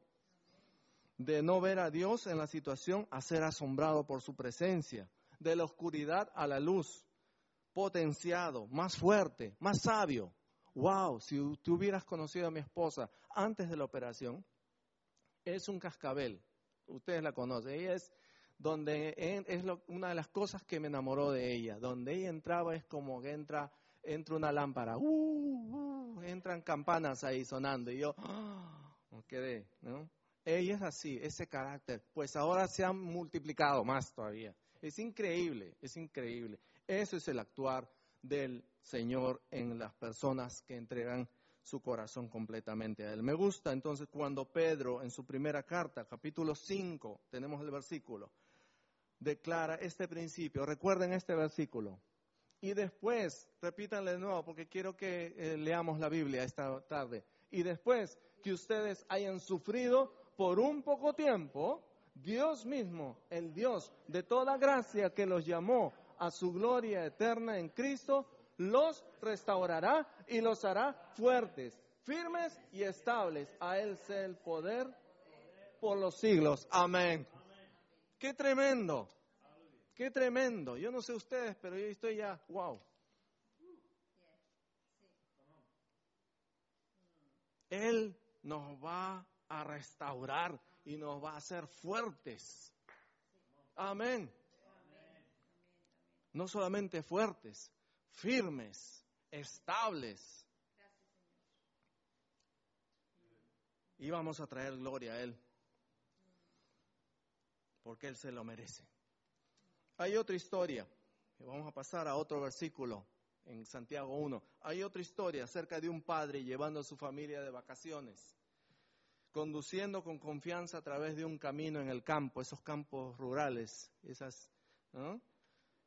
de no ver a Dios en la situación a ser asombrado por su presencia, de la oscuridad a la luz, potenciado, más fuerte, más sabio, wow, si tú hubieras conocido a mi esposa antes de la operación, es un cascabel, ustedes la conocen, ella es donde es una de las cosas que me enamoró de ella, donde ella entraba es como que entra, entra una lámpara, uh, uh, entran campanas ahí sonando y yo oh, quedé, ¿no? Ella es así, ese carácter, pues ahora se han multiplicado más todavía. Es increíble, es increíble. Eso es el actuar del Señor en las personas que entregan su corazón completamente a Él. Me gusta entonces cuando Pedro en su primera carta, capítulo 5, tenemos el versículo, declara este principio. Recuerden este versículo. Y después, repítanle de nuevo porque quiero que eh, leamos la Biblia esta tarde. Y después que ustedes hayan sufrido por un poco tiempo, Dios mismo, el Dios de toda gracia que los llamó a su gloria eterna en Cristo, los restaurará y los hará fuertes, firmes y estables. A Él sea el poder por los siglos. Amén. Qué tremendo. Qué tremendo. Yo no sé ustedes, pero yo estoy ya, wow. Él nos va a restaurar y nos va a hacer fuertes. Amén no solamente fuertes, firmes, estables. Y vamos a traer gloria a Él, porque Él se lo merece. Hay otra historia, vamos a pasar a otro versículo en Santiago 1. Hay otra historia acerca de un padre llevando a su familia de vacaciones, conduciendo con confianza a través de un camino en el campo, esos campos rurales, esas, ¿no?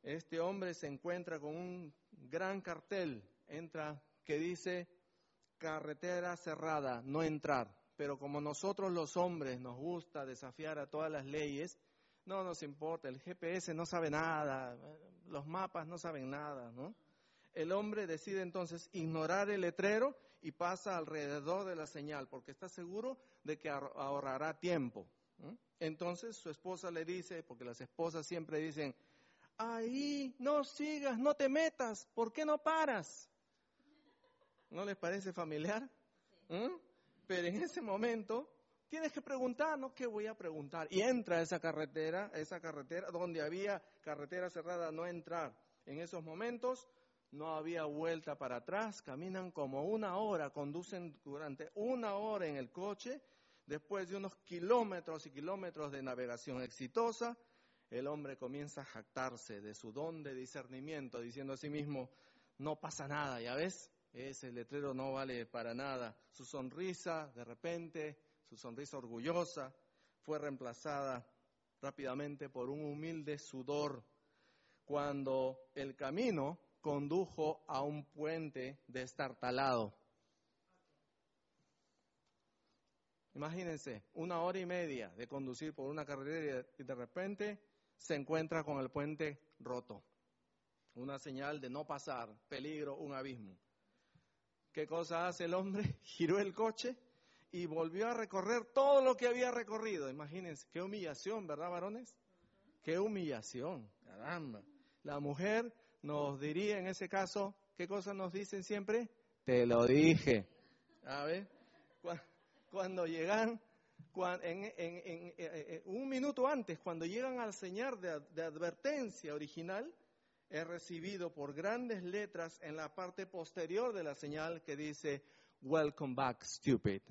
este hombre se encuentra con un gran cartel, entra que dice carretera cerrada, no entrar. Pero como nosotros los hombres nos gusta desafiar a todas las leyes, no nos importa, el GPS no sabe nada, los mapas no saben nada, ¿no? El hombre decide entonces ignorar el letrero y pasa alrededor de la señal porque está seguro de que ahorrará tiempo. Entonces su esposa le dice, porque las esposas siempre dicen, ahí, no sigas, no te metas, ¿por qué no paras? ¿No les parece familiar? Pero en ese momento tienes que preguntar, ¿no? ¿Qué voy a preguntar? Y entra a esa carretera, esa carretera donde había carretera cerrada, no entrar. En esos momentos no había vuelta para atrás, caminan como una hora, conducen durante una hora en el coche, después de unos kilómetros y kilómetros de navegación exitosa, el hombre comienza a jactarse de su don de discernimiento, diciendo a sí mismo, no pasa nada, ya ves, ese letrero no vale para nada. Su sonrisa, de repente, su sonrisa orgullosa, fue reemplazada rápidamente por un humilde sudor cuando el camino condujo a un puente destartalado. Imagínense, una hora y media de conducir por una carretera y de repente se encuentra con el puente roto. Una señal de no pasar, peligro, un abismo. ¿Qué cosa hace el hombre? [laughs] Giró el coche y volvió a recorrer todo lo que había recorrido. Imagínense, qué humillación, ¿verdad, varones? Qué humillación, caramba. La mujer nos diría en ese caso, ¿qué cosas nos dicen siempre? Te lo dije. A ver, cuando llegan, en, eh, eh, un minuto antes, cuando llegan al señal de, advertencia original, es recibido por grandes letras en la parte posterior de la señal que dice, Welcome back, stupid.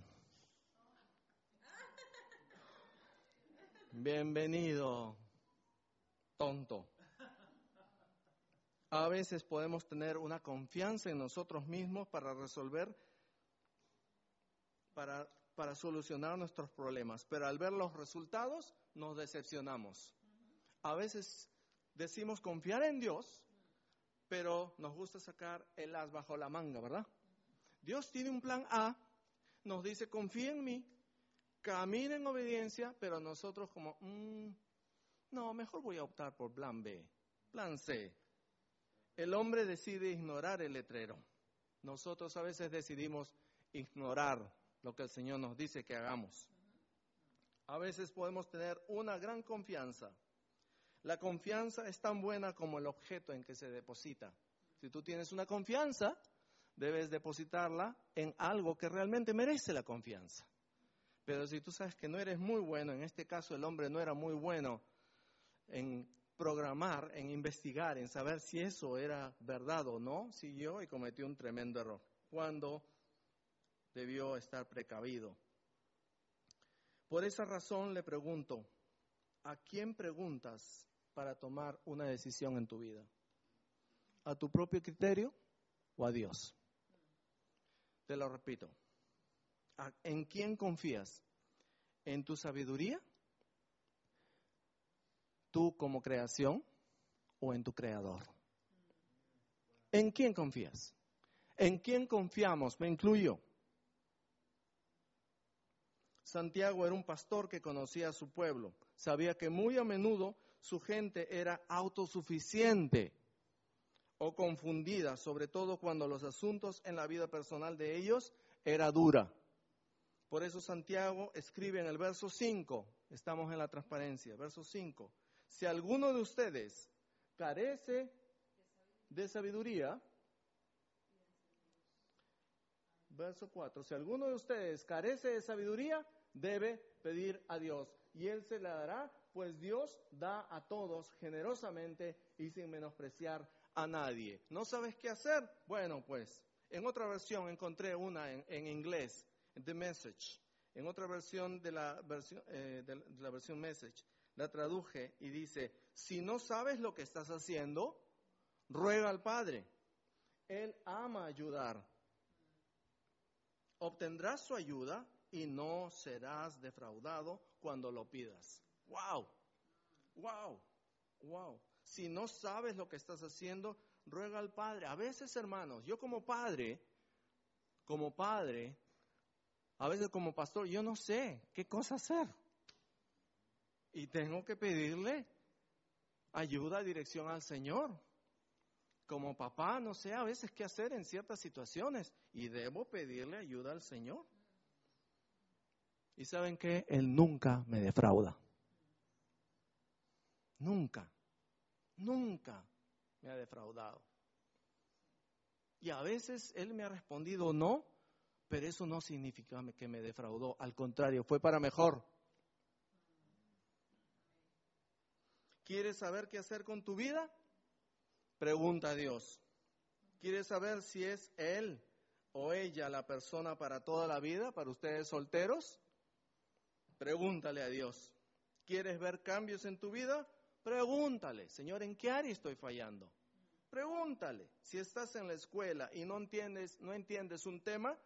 Bienvenido, tonto. A veces podemos tener una confianza en nosotros mismos para resolver, para, para solucionar nuestros problemas, pero al ver los resultados nos decepcionamos. A veces decimos confiar en Dios, pero nos gusta sacar el as bajo la manga, ¿verdad? Dios tiene un plan A, nos dice confía en mí, camina en obediencia, pero nosotros como, mm, no, mejor voy a optar por plan B, plan C, el hombre decide ignorar el letrero. Nosotros a veces decidimos ignorar lo que el Señor nos dice que hagamos. A veces podemos tener una gran confianza. La confianza es tan buena como el objeto en que se deposita. Si tú tienes una confianza, debes depositarla en algo que realmente merece la confianza. Pero si tú sabes que no eres muy bueno, en este caso el hombre no era muy bueno en programar, en investigar, en saber si eso era verdad o no, siguió y cometió un tremendo error, cuando debió estar precavido. Por esa razón le pregunto, ¿a quién preguntas para tomar una decisión en tu vida? ¿A tu propio criterio o a Dios? Te lo repito, ¿en quién confías? ¿En tu sabiduría tú como creación o en tu creador? ¿En quién confías? ¿En quién confiamos? Me incluyo. Santiago era un pastor que conocía a su pueblo. Sabía que muy a menudo su gente era autosuficiente o confundida, sobre todo cuando los asuntos en la vida personal de ellos era dura. Por eso Santiago escribe en el verso 5, estamos en la transparencia, verso 5, si alguno de ustedes carece de sabiduría, verso 4, si alguno de ustedes carece de sabiduría, debe pedir a Dios y Él se la dará, pues Dios da a todos generosamente y sin menospreciar a nadie. ¿No sabes qué hacer? Bueno, pues en otra versión encontré una en, inglés, The Message, en otra versión de la versión, eh, de la versión Message la traduje y dice, si no sabes lo que estás haciendo, ruega al Padre. Él ama ayudar. Obtendrás su ayuda y no serás defraudado cuando lo pidas. ¡Wow! ¡Wow! ¡Wow! Si no sabes lo que estás haciendo, ruega al Padre. A veces, hermanos, yo como padre, como padre, a veces como pastor, yo no sé qué cosa hacer y tengo que pedirle ayuda, dirección al Señor. Como papá no sé a veces qué hacer en ciertas situaciones y debo pedirle ayuda al Señor. Y saben que Él nunca me defrauda. Nunca, nunca me ha defraudado. Y a veces Él me ha respondido no, Pero eso no significa que me defraudó, al contrario, fue para mejor. ¿Quieres saber qué hacer con tu vida? Pregunta a Dios. ¿Quieres saber si es Él o ella la persona para toda la vida, para ustedes solteros? Pregúntale a Dios. ¿Quieres ver cambios en tu vida? Pregúntale, Señor, ¿en qué área estoy fallando? Pregúntale. Si estás en la escuela y no entiendes, no entiendes un tema,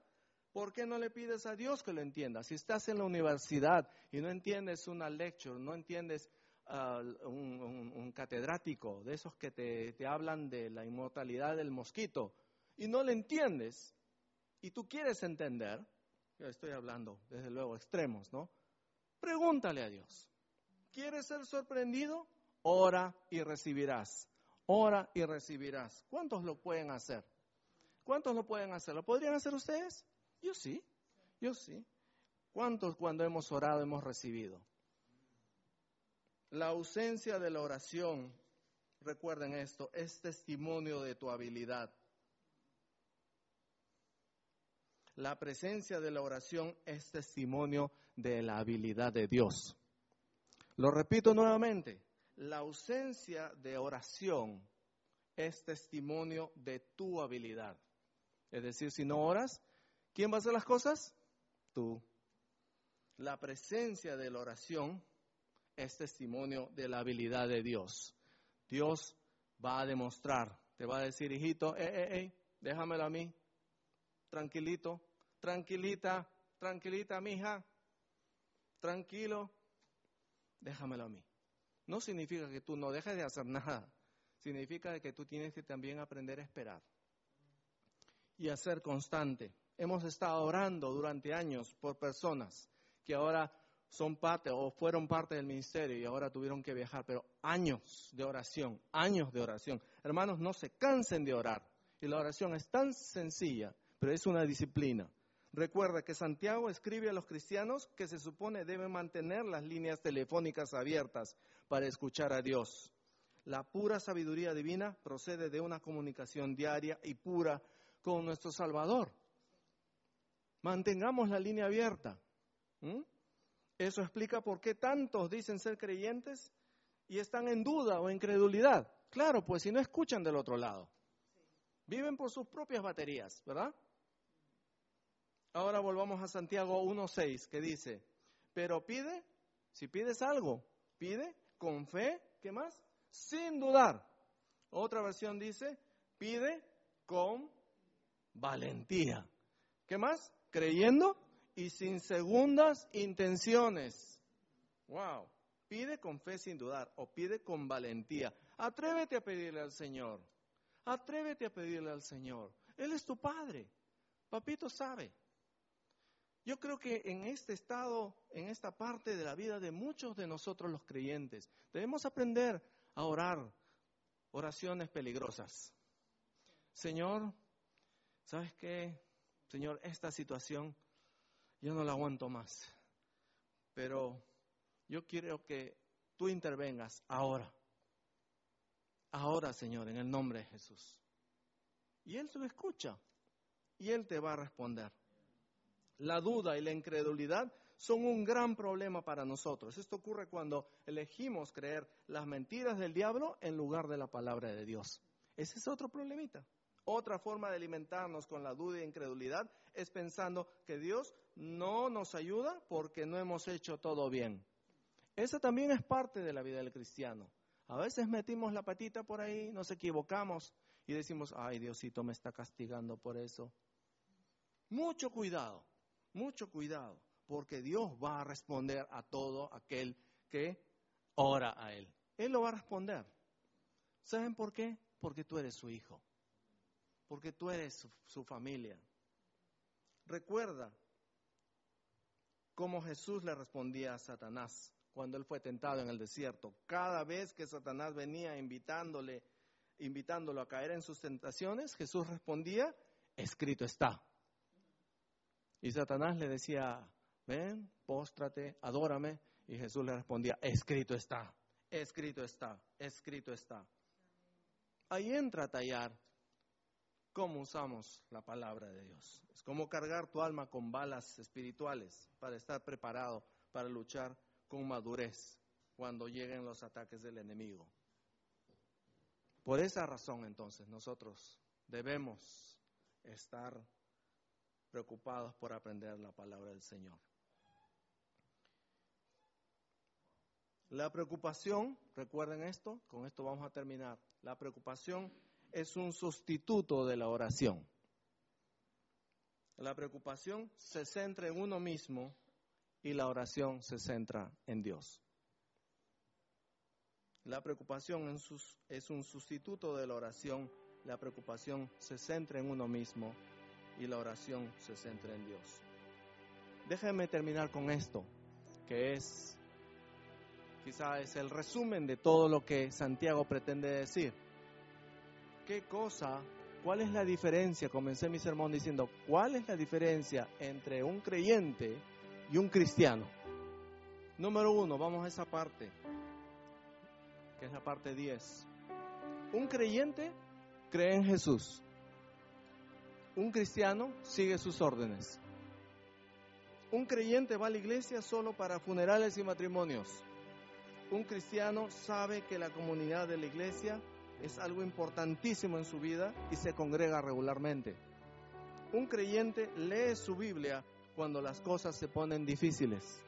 ¿por qué no le pides a Dios que lo entienda? Si estás en la universidad y no entiendes una lecture, no entiendes uh, un, catedrático de esos que te, te hablan de la inmortalidad del mosquito y no le entiendes y tú quieres entender, yo estoy hablando desde luego extremos, ¿no? Pregúntale a Dios. ¿Quieres ser sorprendido? Ora y recibirás. Ora y recibirás. ¿Cuántos lo pueden hacer? ¿Cuántos lo pueden hacer? ¿Lo podrían hacer ustedes? Yo sí, yo sí. ¿Cuántos cuando hemos orado hemos recibido? La ausencia de la oración, recuerden esto, es testimonio de tu habilidad. La presencia de la oración es testimonio de la habilidad de Dios. Lo repito nuevamente, la ausencia de oración es testimonio de tu habilidad. Es decir, si no oras, ¿quién va a hacer las cosas? Tú. La presencia de la oración es testimonio de la habilidad de Dios. Dios va a demostrar, te va a decir, hijito, eh, eh, eh, déjamelo a mí, tranquilito, tranquilita, tranquilita, mija, tranquilo, déjamelo a mí. No significa que tú no dejes de hacer nada, significa que tú tienes que también aprender a esperar y a ser constante. Hemos estado orando durante años por personas que ahora son parte o fueron parte del ministerio y ahora tuvieron que viajar, pero años de oración, años de oración. Hermanos, no se cansen de orar. Y la oración es tan sencilla, pero es una disciplina. Recuerda que Santiago escribe a los cristianos que se supone deben mantener las líneas telefónicas abiertas para escuchar a Dios. La pura sabiduría divina procede de una comunicación diaria y pura con nuestro Salvador. Mantengamos la línea abierta. Eso explica por qué tantos dicen ser creyentes y están en duda o incredulidad. Claro, pues si no escuchan del otro lado. Viven por sus propias baterías, ¿verdad? Ahora volvamos a Santiago 1.6 que dice, pero pide, si pides algo, pide con fe, ¿qué más? Sin dudar. Otra versión dice, pide con valentía. ¿Qué más? Creyendo y sin segundas intenciones. Wow. Pide con fe sin dudar o pide con valentía. Atrévete a pedirle al Señor. Atrévete a pedirle al Señor. Él es tu Padre. Papito sabe. Yo creo que en este estado, en esta parte de la vida de muchos de nosotros los creyentes, debemos aprender a orar oraciones peligrosas. Señor, ¿sabes qué? Señor, esta situación yo no la aguanto más, pero yo quiero que tú intervengas ahora. Ahora, Señor, en el nombre de Jesús. Y Él lo escucha y Él te va a responder la duda y la incredulidad son un gran problema para nosotros. Esto ocurre cuando elegimos creer las mentiras del diablo en lugar de la palabra de Dios. Ese es otro problemita. Otra forma de alimentarnos con la duda e incredulidad es pensando que Dios no nos ayuda porque no hemos hecho todo bien. Esa también es parte de la vida del cristiano. A veces metimos la patita por ahí, nos equivocamos y decimos, ay Diosito me está castigando por eso. Mucho cuidado mucho cuidado, porque Dios va a responder a todo aquel que ora a Él. Él lo va a responder. ¿Saben por qué? Porque tú eres su hijo, porque tú eres su, familia. Recuerda cómo Jesús le respondía a Satanás cuando él fue tentado en el desierto. Cada vez que Satanás venía invitándole, invitándolo a caer en sus tentaciones, Jesús respondía, escrito está. Y Satanás le decía, ven, póstrate, adórame. Y Jesús le respondía, escrito está, escrito está, escrito está. Ahí entra a tallar cómo usamos la palabra de Dios. Es como cargar tu alma con balas espirituales para estar preparado para luchar con madurez cuando lleguen los ataques del enemigo. Por esa razón entonces nosotros debemos estar preocupados por aprender la palabra del Señor. La preocupación, recuerden esto, con esto vamos a terminar. La preocupación es un sustituto de la oración. La preocupación se centra en uno mismo y la oración se centra en Dios. La preocupación es un sustituto de la oración. La preocupación se centra en uno mismo y la oración se centra en Dios. Déjenme terminar con esto, que es quizá es el resumen de todo lo que Santiago pretende decir. ¿Qué cosa, cuál es la diferencia? Comencé mi sermón diciendo, ¿cuál es la diferencia entre un creyente y un cristiano? Número uno, vamos a esa parte, que es la parte 10. Un creyente cree en Jesús. Un cristiano sigue sus órdenes. Un creyente va a la iglesia solo para funerales y matrimonios. Un cristiano sabe que la comunidad de la iglesia es algo importantísimo en su vida y se congrega regularmente. Un creyente lee su Biblia cuando las cosas se ponen difíciles.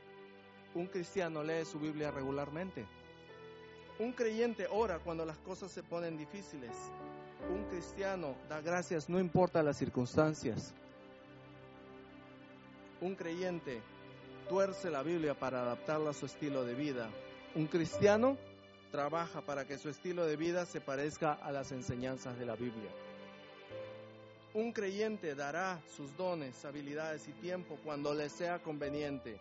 Un cristiano lee su Biblia regularmente. Un creyente ora cuando las cosas se ponen difíciles. Un cristiano da gracias no importa las circunstancias. Un creyente tuerce la Biblia para adaptarla a su estilo de vida. Un cristiano trabaja para que su estilo de vida se parezca a las enseñanzas de la Biblia. Un creyente dará sus dones, habilidades y tiempo cuando le sea conveniente.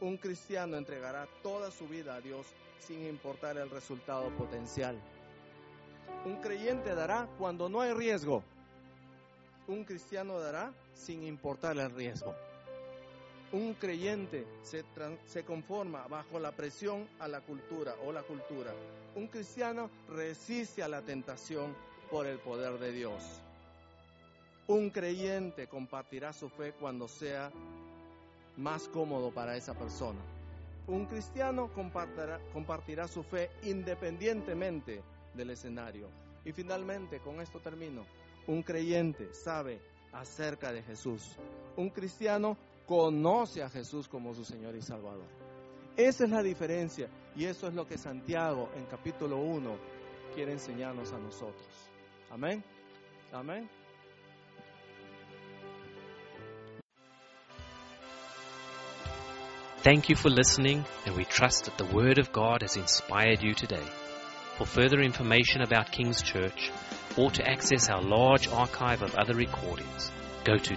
Un cristiano entregará toda su vida a Dios sin importar el resultado potencial. Un creyente dará cuando no hay riesgo. Un cristiano dará sin importar el riesgo. Un creyente se, conforma bajo la presión a la cultura o la cultura. Un cristiano resiste a la tentación por el poder de Dios. Un creyente compartirá su fe cuando sea más cómodo para esa persona. Un cristiano compartirá, compartirá su fe independientemente del escenario. Y finalmente, con esto termino, un creyente sabe acerca de Jesús. Un cristiano conoce a Jesús como su Señor y Salvador. Esa es la diferencia y eso es lo que Santiago en capítulo 1 quiere enseñarnos a nosotros. Amén. Amén. Thank you for listening, and we trust that the Word of God has inspired you today. For further information about King's Church or to access our large archive of other recordings, go to